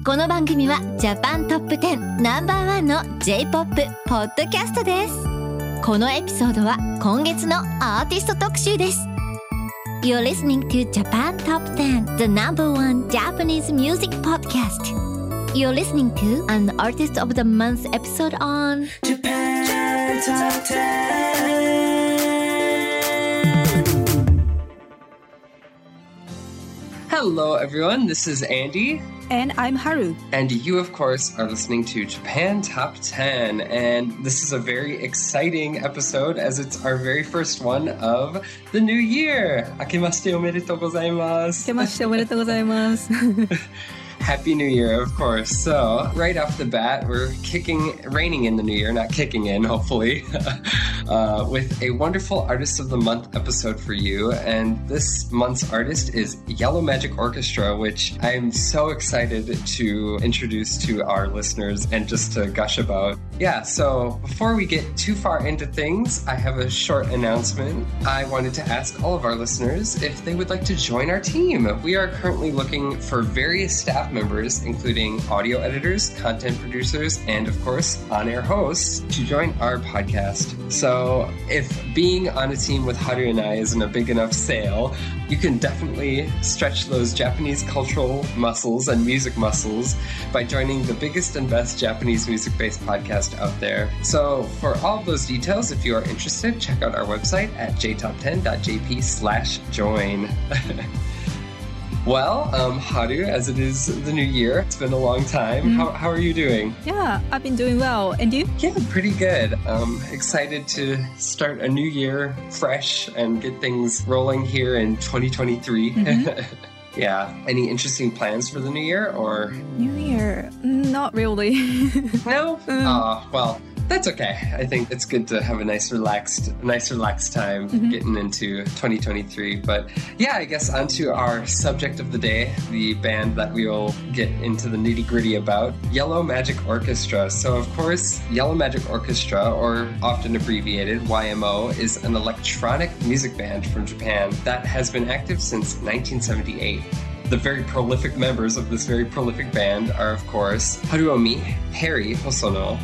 この番組はジャパントップ10ナンバーワンの J-POP ポッドキャストですこのエピソードは今月のアーティスト特集です You're listening to Japan Top 10 the number one Japanese music podcast You're listening to an Artist of the Month episode on Japan Top 10. Hello, everyone. This is Andy. And I'm Haru. And you, of course, are listening to Japan Top 10. And this is a very exciting episode as it's our very first one of the new year. Akemashite omedetou gozaimasu. Akemashite omedetou gozaimasu. Happy New Year, of course. So, right off the bat, we're kicking, raining in the new year, not kicking in, hopefully, uh, with a wonderful Artist of the Month episode for you. And this month's artist is Yellow Magic Orchestra, which I'm so excited to introduce to our listeners and just to gush about. Yeah, so before we get too far into things, I have a short announcement. I wanted to ask all of our listeners if they would like to join our team. We are currently looking for various staff members, including audio editors, content producers, and of course, on air hosts, to join our podcast. So, if being on a team with Haru and I isn't a big enough sale, you can definitely stretch those Japanese cultural muscles and music muscles by joining the biggest and best Japanese music based podcast out there. So, for all of those details, if you are interested, check out our website at jtop10.jp slash join. Well, um, Haru, as it is the new year, it's been a long time. How, how are you doing? Yeah, I've been doing well. And you? Yeah, pretty good. Um, excited to start a new year fresh and get things rolling here in 2023. yeah. Any interesting plans for the new year or New Year? Not really. no? Oh, well, that's okay. I think it's good to have a nice relaxed, nice relaxed time mm-hmm. getting into 2023. But yeah, I guess onto our subject of the day, the band that we will get into the nitty gritty about, Yellow Magic Orchestra. So of course, Yellow Magic Orchestra, or often abbreviated YMO, is an electronic music band from Japan that has been active since 1978. The very prolific members of this very prolific band are, of course, Haruomi, Harry Hosono,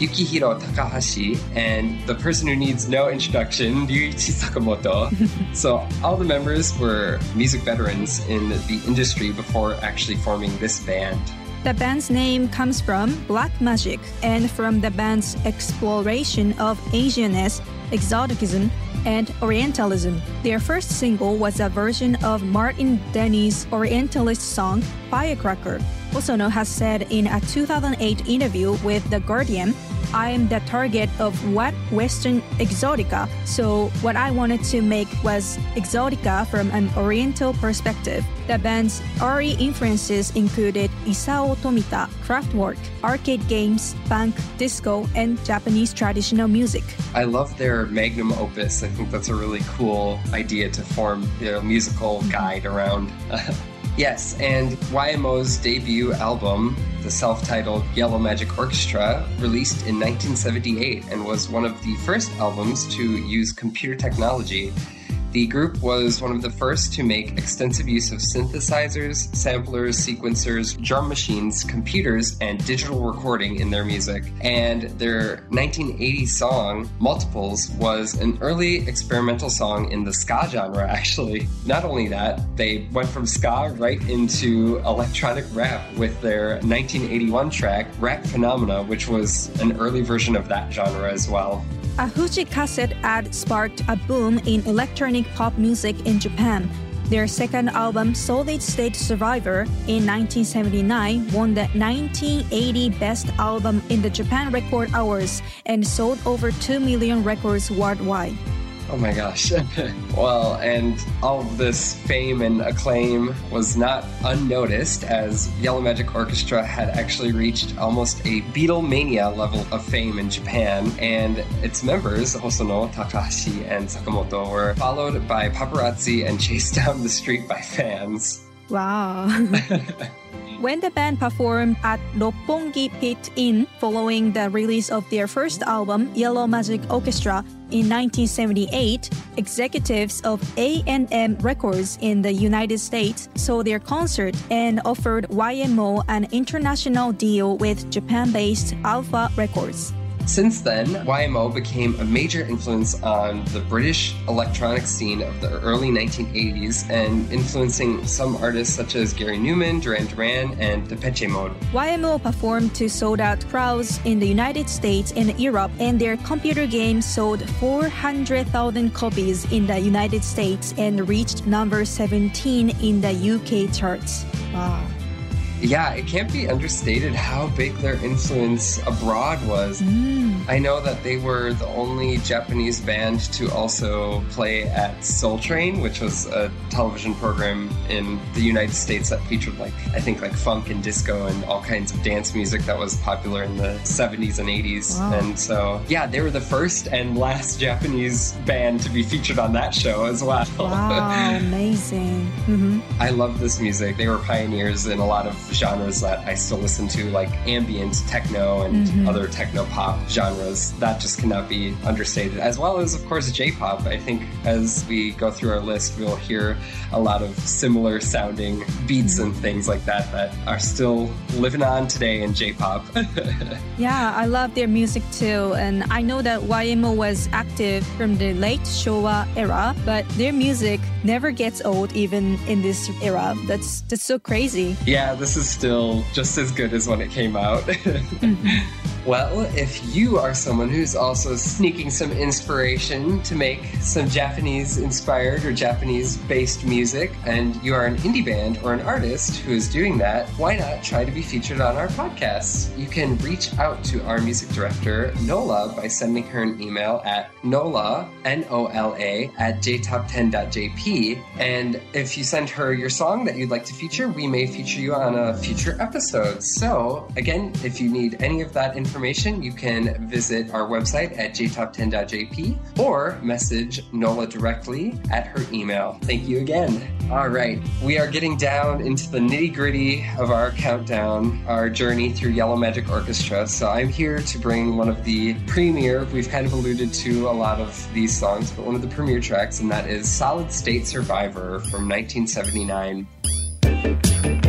Yukihiro Takahashi, and the person who needs no introduction, Ryuichi Sakamoto. so all the members were music veterans in the industry before actually forming this band. the band's name comes from black magic and from the band's exploration of Asianness, exoticism, and Orientalism. Their first single was a version of Martin Denny's Orientalist song, Firecracker. Hosono has said in a 2008 interview with The Guardian, I am the target of what Western exotica, so what I wanted to make was exotica from an Oriental perspective. The band's early influences included Isao Tomita, Kraftwerk, arcade games, punk, disco, and Japanese traditional music. I love their magnum opus. I think that's a really cool idea to form a musical guide around. yes, and YMO's debut album, the self titled Yellow Magic Orchestra, released in 1978 and was one of the first albums to use computer technology. The group was one of the first to make extensive use of synthesizers, samplers, sequencers, drum machines, computers, and digital recording in their music. And their 1980 song, Multiplies, was an early experimental song in the ska genre, actually. Not only that, they went from ska right into electronic rap with their 1981 track, Rap Phenomena, which was an early version of that genre as well. A Fuji cassette ad sparked a boom in electronic pop music in Japan. Their second album, Solid State Survivor, in 1979, won the 1980 Best Album in the Japan Record Awards and sold over 2 million records worldwide. Oh my gosh. well, and all of this fame and acclaim was not unnoticed as Yellow Magic Orchestra had actually reached almost a Beatlemania level of fame in Japan, and its members, Hosono, Takahashi, and Sakamoto, were followed by paparazzi and chased down the street by fans. Wow. when the band performed at Roppongi Pit Inn following the release of their first album, Yellow Magic Orchestra, in 1978, executives of A&M Records in the United States saw their concert and offered YMO an international deal with Japan-based Alfa Records. Since then, YMO became a major influence on the British electronic scene of the early 1980s and influencing some artists such as Gary Numan, Duran Duran, and Depeche Mode. YMO performed to sold out crowds in the United States and Europe, and their computer game sold 400,000 copies in the United States and reached number 17 in the UK charts. Wow. Yeah, it can't be understated how big their influence abroad was. Mm. I know that they were the only Japanese band to also play at Soul Train, which was a television program in the United States that featured like I think like funk and disco and all kinds of dance music that was popular in the 70s and 80s. Wow. And so, yeah, they were the first and last Japanese band to be featured on that show as well. Wow, amazing. hmm I love this music. They were pioneers in a lot of genres that I still listen to, like ambient techno and mm-hmm. other techno pop genres. That just cannot be understated, as well as, of course, J pop. I think as we go through our list, we'll hear a lot of similar sounding beats and mm-hmm. things like that that are still living on today in J pop. Yeah, I love their music too. And I know that YMO was active from the late Showa era, but their music never gets old even in this era. That's that's so crazy. yeah, this is still just as good as when it came out. Mm-hmm. Well, if you are someone who's also sneaking some inspiration to make some Japanese inspired or Japanese based music, and you are an indie band or an artist who is doing that, why not try to be featured on our podcast? You can reach out to our music director, Nola, by sending her an email at nola, N O L A, at jtop10.jp. And if you send her your song that you'd like to feature, we may feature you on a future episode. So, again, if you need any of that information, you can visit our website at jtop10.jp or message Nola directly at her email. Thank you again. All right, we are getting down into the nitty gritty of our countdown, our journey through Yellow Magic Orchestra. So I'm here to bring one of the premier, we've kind of alluded to a lot of these songs, but one of the premier tracks, and that is Solid State Survivor from 1979.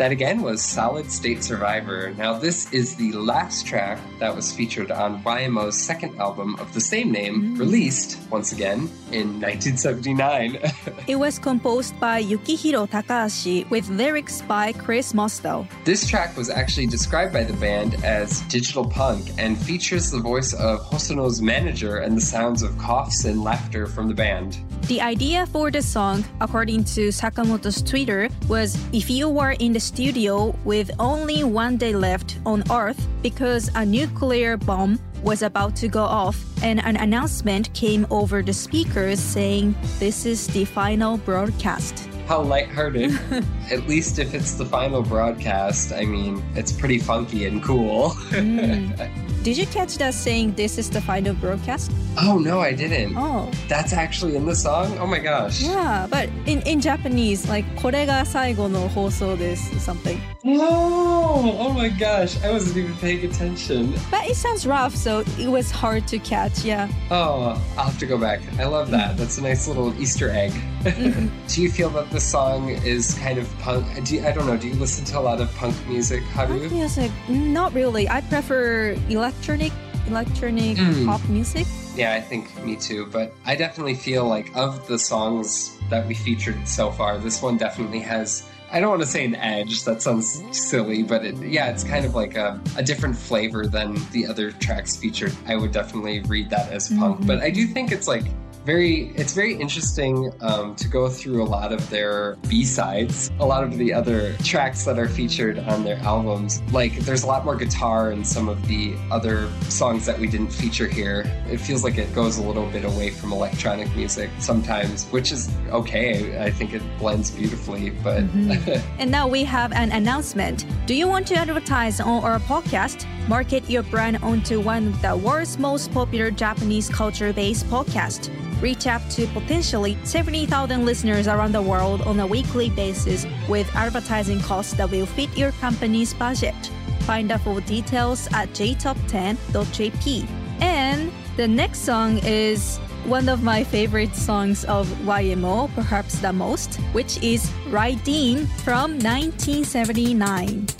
That again was Solid State Survivor. Now, this is the last track that was featured on YMO's second album of the same name, mm. released once again in 1979. It was composed by Yukihiro Takahashi with lyrics by Chris Mosdell. this track was actually described by the band as digital punk and features the voice of Hosono's manager and the sounds of coughs and laughter from the band. The idea for the song, according to Sakamoto's Twitter, was if you were in the studio with only one day left on Earth because a nuclear bomb was about to go off and an announcement came over the speakers saying this is the final broadcast. How lighthearted. At least if it's the final broadcast, I mean, it's pretty funky and cool. Did you catch that saying this is the final broadcast? oh, no, I didn't. Oh, That's actually in the song? Oh my gosh. yeah, but in, in Japanese, like これが最後の放送です something. No! Oh my gosh, I wasn't even paying attention. But it sounds rough, so it was hard to catch, yeah. Oh, I'll have to go back. I love that. That's a nice little Easter egg. do you feel that the song is kind of punk? Do you, I don't know. Do you listen to a lot of punk music, Haru? Punk music, not really. I prefer electronic, electronic Mm. pop music. Yeah, I think me too. But I definitely feel like of the songs that we featured so far, this one definitely has. I don't want to say an edge. That sounds silly, but it, yeah, it's kind of like a, a different flavor than the other tracks featured. I would definitely read that as punk, but mm-hmm. I do think it's like very it's very interesting um, to go through a lot of their b-sides a lot of the other tracks that are featured on their albums like there's a lot more guitar in some of the other songs that we didn't feature here it feels like it goes a little bit away from electronic music sometimes which is okay i think it blends beautifully but And now we have an announcement. Do you want to advertise on our podcast? Market your brand onto one of the world's most popular Japanese culture based podcasts. Reach out to potentially 70,000 listeners around the world on a weekly basis with advertising costs that will fit your company's budget. Find out full details at jtop10.jp. And the next song is one of my favorite songs of YMO, perhaps the most, which is Rydeen from 1979.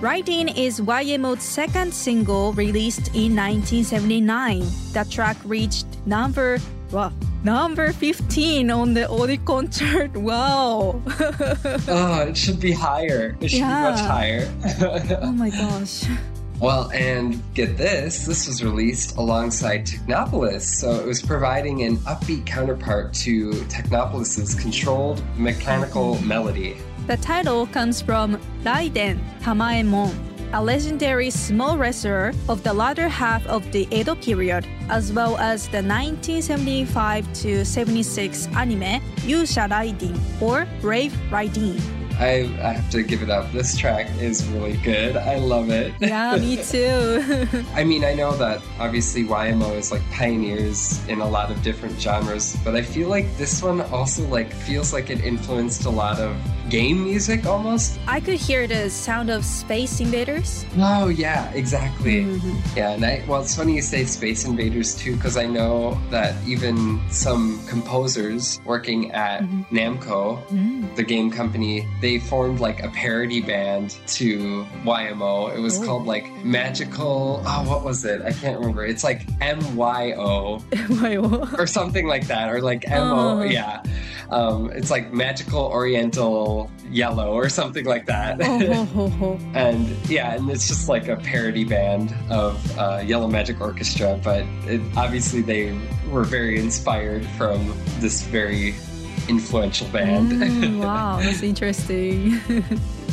Rydeen is YMO's second single released in 1979. The track reached number well, number 15 on the Oricon chart. Wow. Oh, it should be higher. It should Yeah. be much higher. oh my gosh. Well, and get this, this was released alongside Technopolis, so it was providing an upbeat counterpart to Technopolis's controlled mechanical mm-hmm. melody. The title comes from Raiden Tamaemon, a legendary sumo wrestler of the latter half of the Edo period, as well as the 1975 to 76 anime Yusha Raideen or Brave Raideen. I, I have to give it up. This track is really good. I love it. Yeah, me too. I mean, I know that obviously YMO is like pioneers in a lot of different genres, but I feel like this one also like feels like it influenced a lot of game music almost. I could hear the sound of Space Invaders. Oh yeah, exactly. Mm-hmm. Yeah, and I, well, it's funny you say Space Invaders too, because I know that even some composers working at Mm-hmm. Namco, Mm. the game company, they formed like a parody band to YMO. It was Oh. called like Magical. Oh, what was it? I can't remember. It's like M Y O or something like that, or like M O. Oh. Yeah, um, it's like Magical Oriental Yellow or something like that. And yeah, and it's just like a parody band of uh, Yellow Magic Orchestra, but it, obviously they were very inspired from this very influential band. Mm, wow, that's interesting.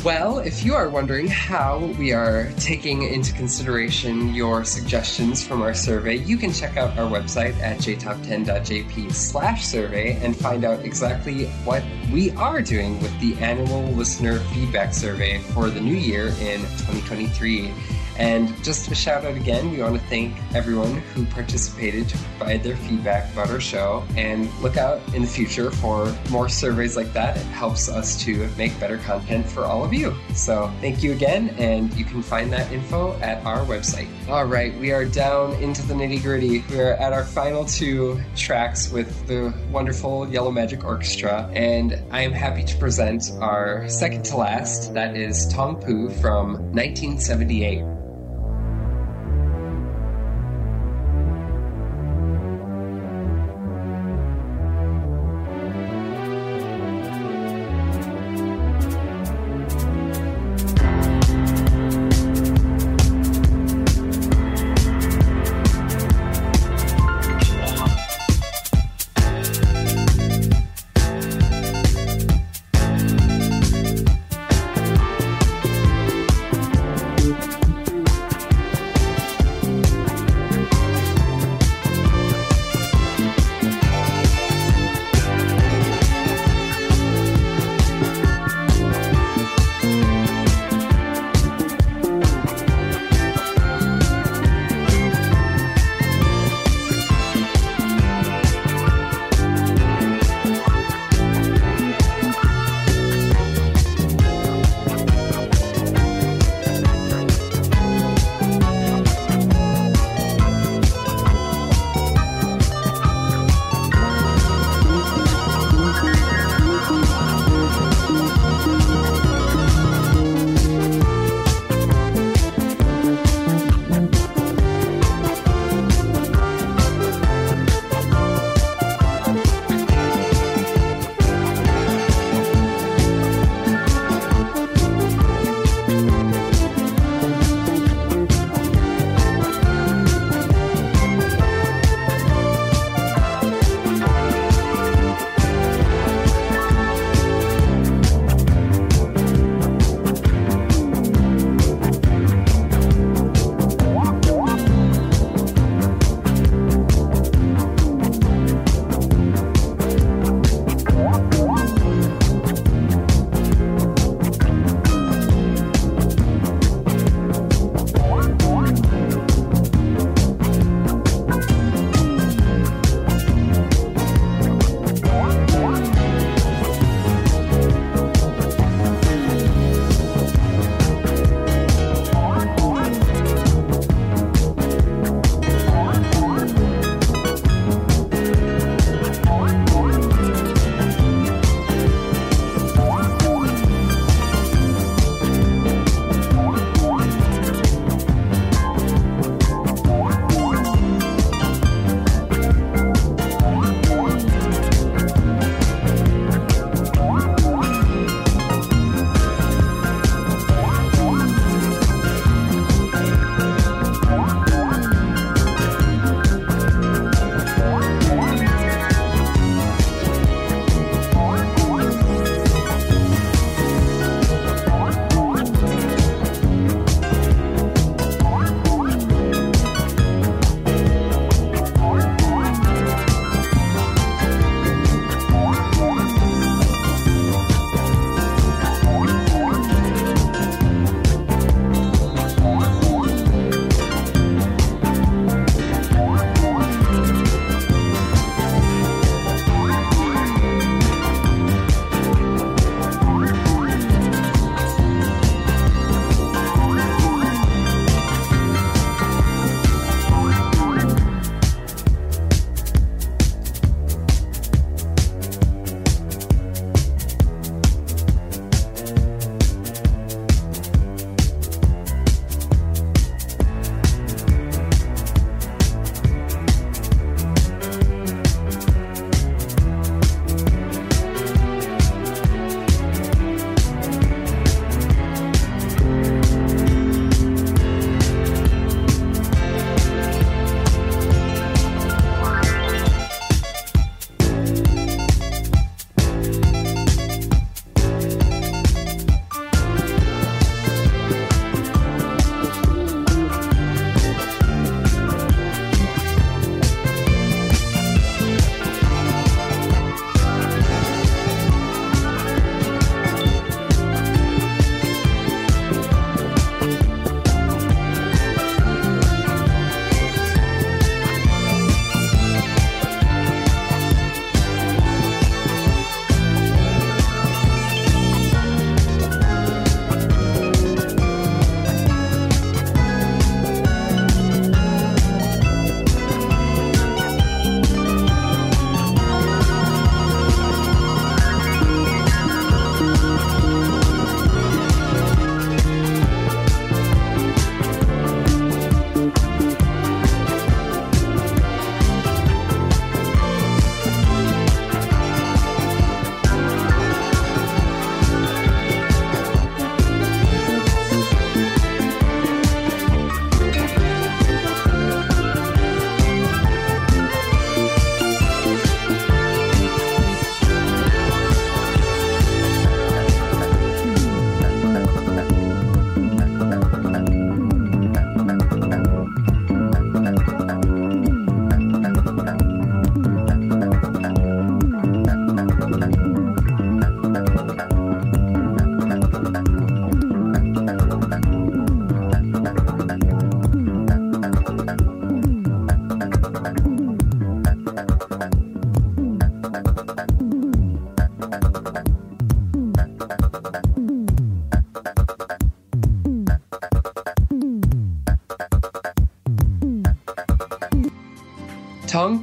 Well, if you are wondering how we are taking into consideration your suggestions from our survey, you can check out our website at jtop10.jp slash survey and find out exactly what we are doing with the annual listener feedback survey for the new year in 2023. And just a shout out again, we want to thank everyone who participated to provide their feedback about our show and look out in the future for more surveys like that. It helps us to make better content for all of you. So thank you again, and you can find that info at our website. All right, we are down into the nitty gritty. We are at our final two tracks with the wonderful Yellow Magic Orchestra, and I am happy to present our second to last. That is Tong Poo from 1978.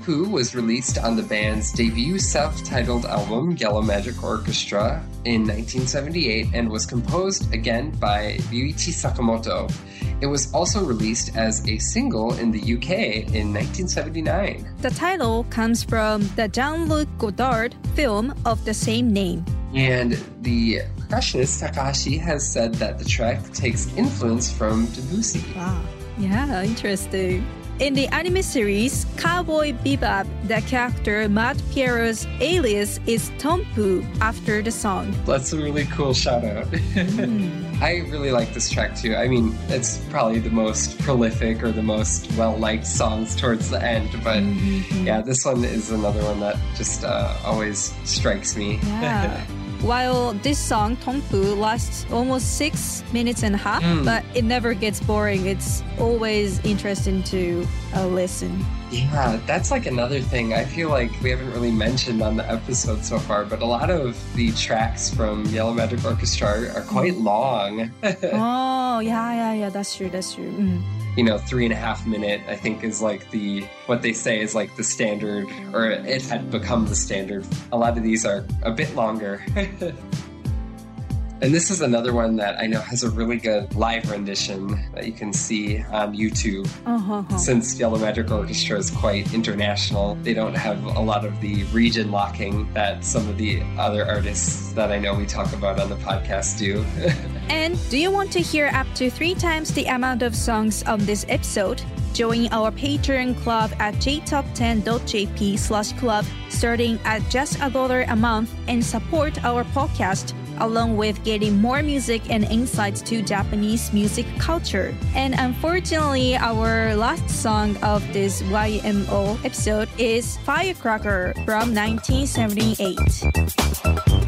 Poo was released on the band's debut self titled album, Yellow Magic Orchestra, in 1978 and was composed again by Ryuichi Sakamoto. It was also released as a single in the UK in 1979. The title comes from the Jean-Luc Godard film of the same name. And the percussionist Takahashi has said that the track takes influence from Debussy. Wow. Yeah, interesting. In the anime series Cowboy Bebop, the character Mad Pierrot's alias is Tongpu after the song. That's a really cool shout out. I really like this track too. I mean, it's probably the most prolific or the most well liked songs towards the end, but yeah, this one is another one that just uh, always strikes me. Yeah. While this song Tongpu lasts almost six minutes and a half, Mm. but it never gets boring. It's always interesting to uh, listen. Yeah, that's like another thing. I feel like we haven't really mentioned on the episode so far, but a lot of the tracks from Yellow Magic Orchestra are, are quite long. oh, yeah, yeah, yeah. That's true. That's true. Mm. You know, three and a half minute, I think is like the, what they say is like the standard, or it had become the standard. A lot of these are a bit longer. and this is another one that I know has a really good live rendition that you can see on YouTube. Uh-huh. Since Yellow Magic Orchestra is quite international, they don't have a lot of the region locking that some of the other artists that I know we talk about on the podcast do. And do you want to hear up to three times the amount of songs on this episode? Join our Patreon club at jtop10.jp slash club starting at just a dollar a month and support our podcast along with getting more music and insights to Japanese music culture. And unfortunately, our last song of this YMO episode is Firecracker from 1978.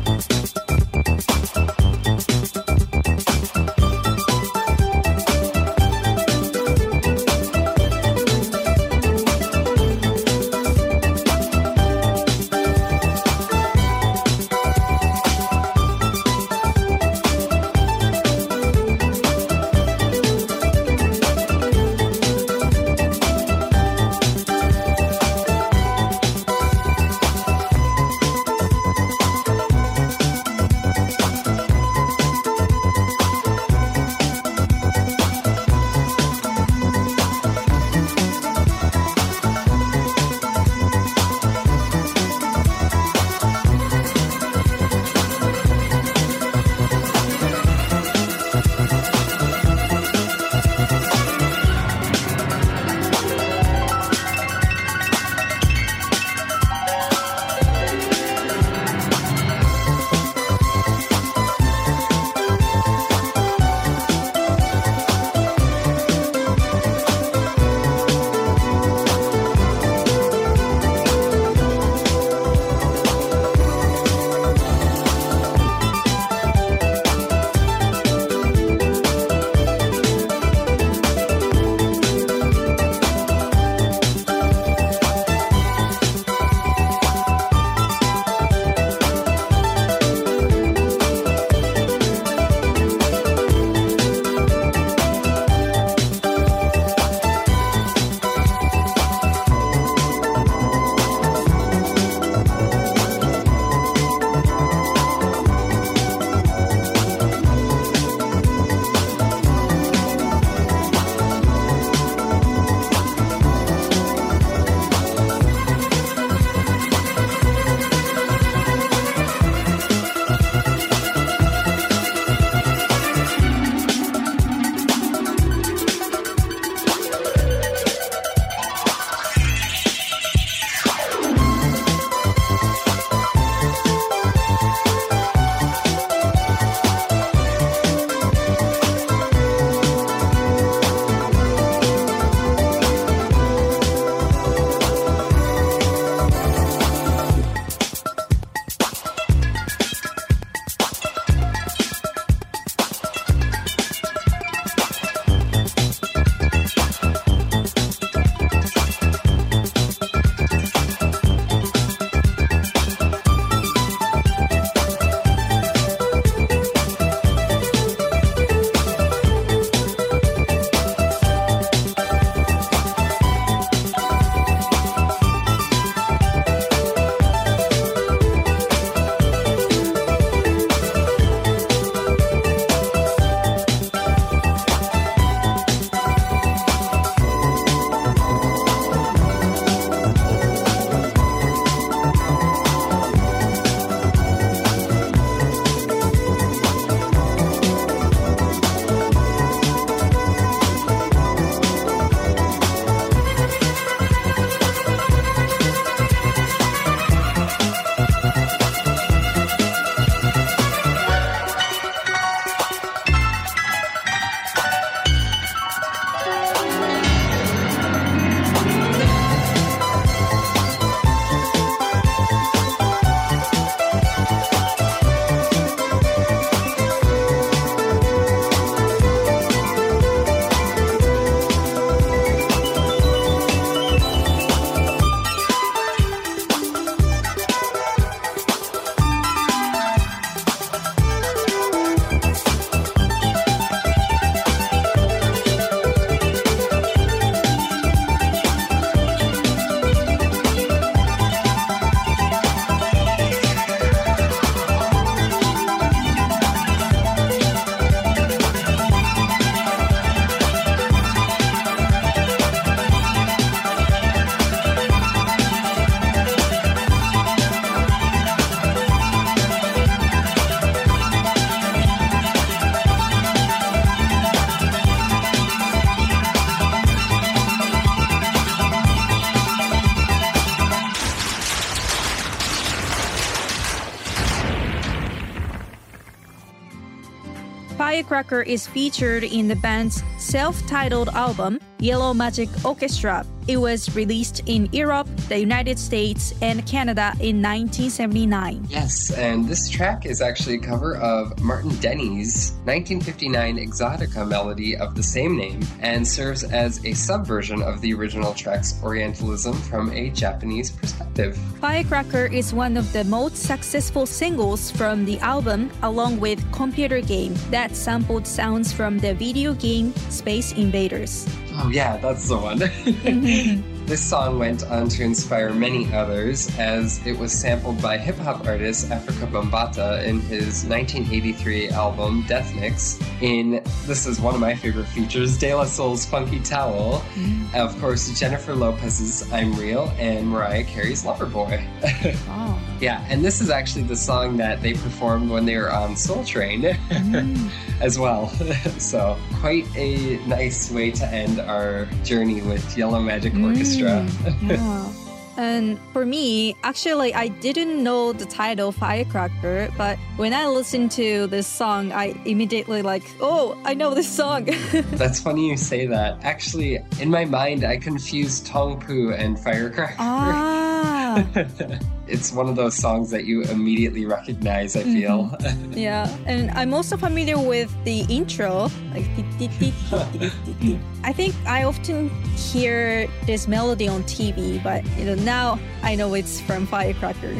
Firecracker is featured in the band's self titled album, Yellow Magic Orchestra. It was released in Europe, the United States, and Canada in 1979. Yes, and this track is actually a cover of Martin Denny's 1959 Exotica melody of the same name and serves as a subversion of the original track's Orientalism from a Japanese perspective. Firecracker is one of the most successful singles from the album, along with Computer Game, that sampled sounds from the video game Space Invaders. Oh, yeah, that's the one. Mm-hmm. This song went on to inspire many others as it was sampled by hip hop artist Afrika Bambaataa in his 1983 album Death Mix. In this is one of my favorite features De La Soul's Funky Towel, mm-hmm. of course, Jennifer Lopez's I'm Real, and Mariah Carey's Loverboy. Oh. yeah, and this is actually the song that they performed when they were on Soul Train mm-hmm. as well. so, quite a nice way to end our journey with Yellow Magic Orchestra. Yeah. And for me, actually, I didn't know the title Firecracker, but when I listened to this song, I immediately like, oh, I know this song. That's funny you say that. Actually, in my mind, I confused Tongpu and Firecracker. ah, it's one of those songs that you immediately recognize, I feel. Mm-hmm. yeah. And I'm also familiar with the intro, like. I think I often hear this melody on TV, but you know now I know it's from Firecracker.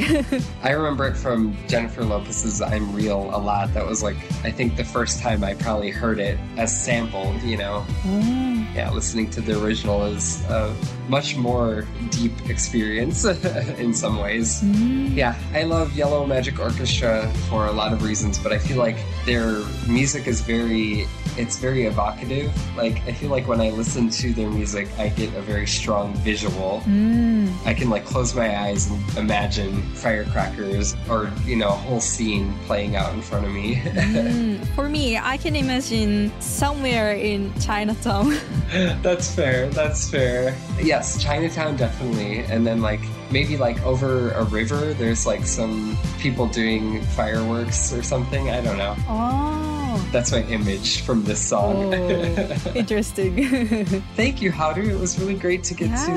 I remember it from Jennifer Lopez's I'm Real a lot. That was like, I think the first time I probably heard it as sampled, you know. Oh. Yeah, listening to the original is a much more deep experience in some ways. Yeah, I love Yellow Magic Orchestra for a lot of reasons, but I feel like their music is very it's very evocative. Like I feel like when I listen to their music, I get a very strong visual. I can like close my eyes and imagine firecrackers or you know a whole scene playing out in front of me. Mm, For me, I can imagine somewhere in Chinatown. That's fair. That's fair. Yes, Chinatown definitely. And then like maybe like over a river, there's like some people doing fireworks or something. I don't know. oh, That's my image from this song. oh interesting. Thank you, Haru. It was really great to get Yeah. to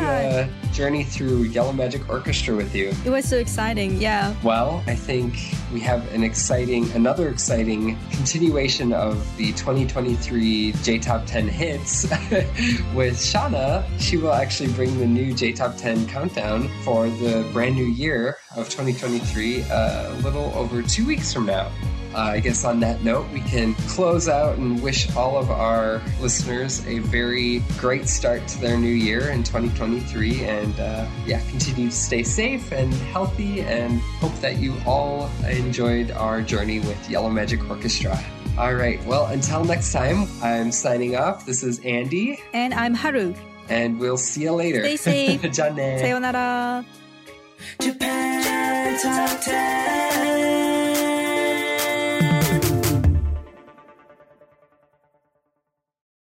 uh, journey through Yellow Magic Orchestra with you. it was so exciting. Yeah. Well, I think we have an exciting, another exciting continuation of the 2023 J Top 10 hits with Shauna. She will actually bring the new J Top 10 countdown for the brand new year of 2023 uh, a little over two weeks from now. Uh, I guess on that note, we can close out and wish all of our listeners a very great start to their new year in 2023. And uh, yeah, continue to stay safe and healthy, and hope that you all enjoyed our journey with Yellow Magic Orchestra. All right, well, until next time, I'm signing off. This is Andy, And I'm Haru. and we'll see you later. Stay safe. Jane. Sayonara. Japan Top 10.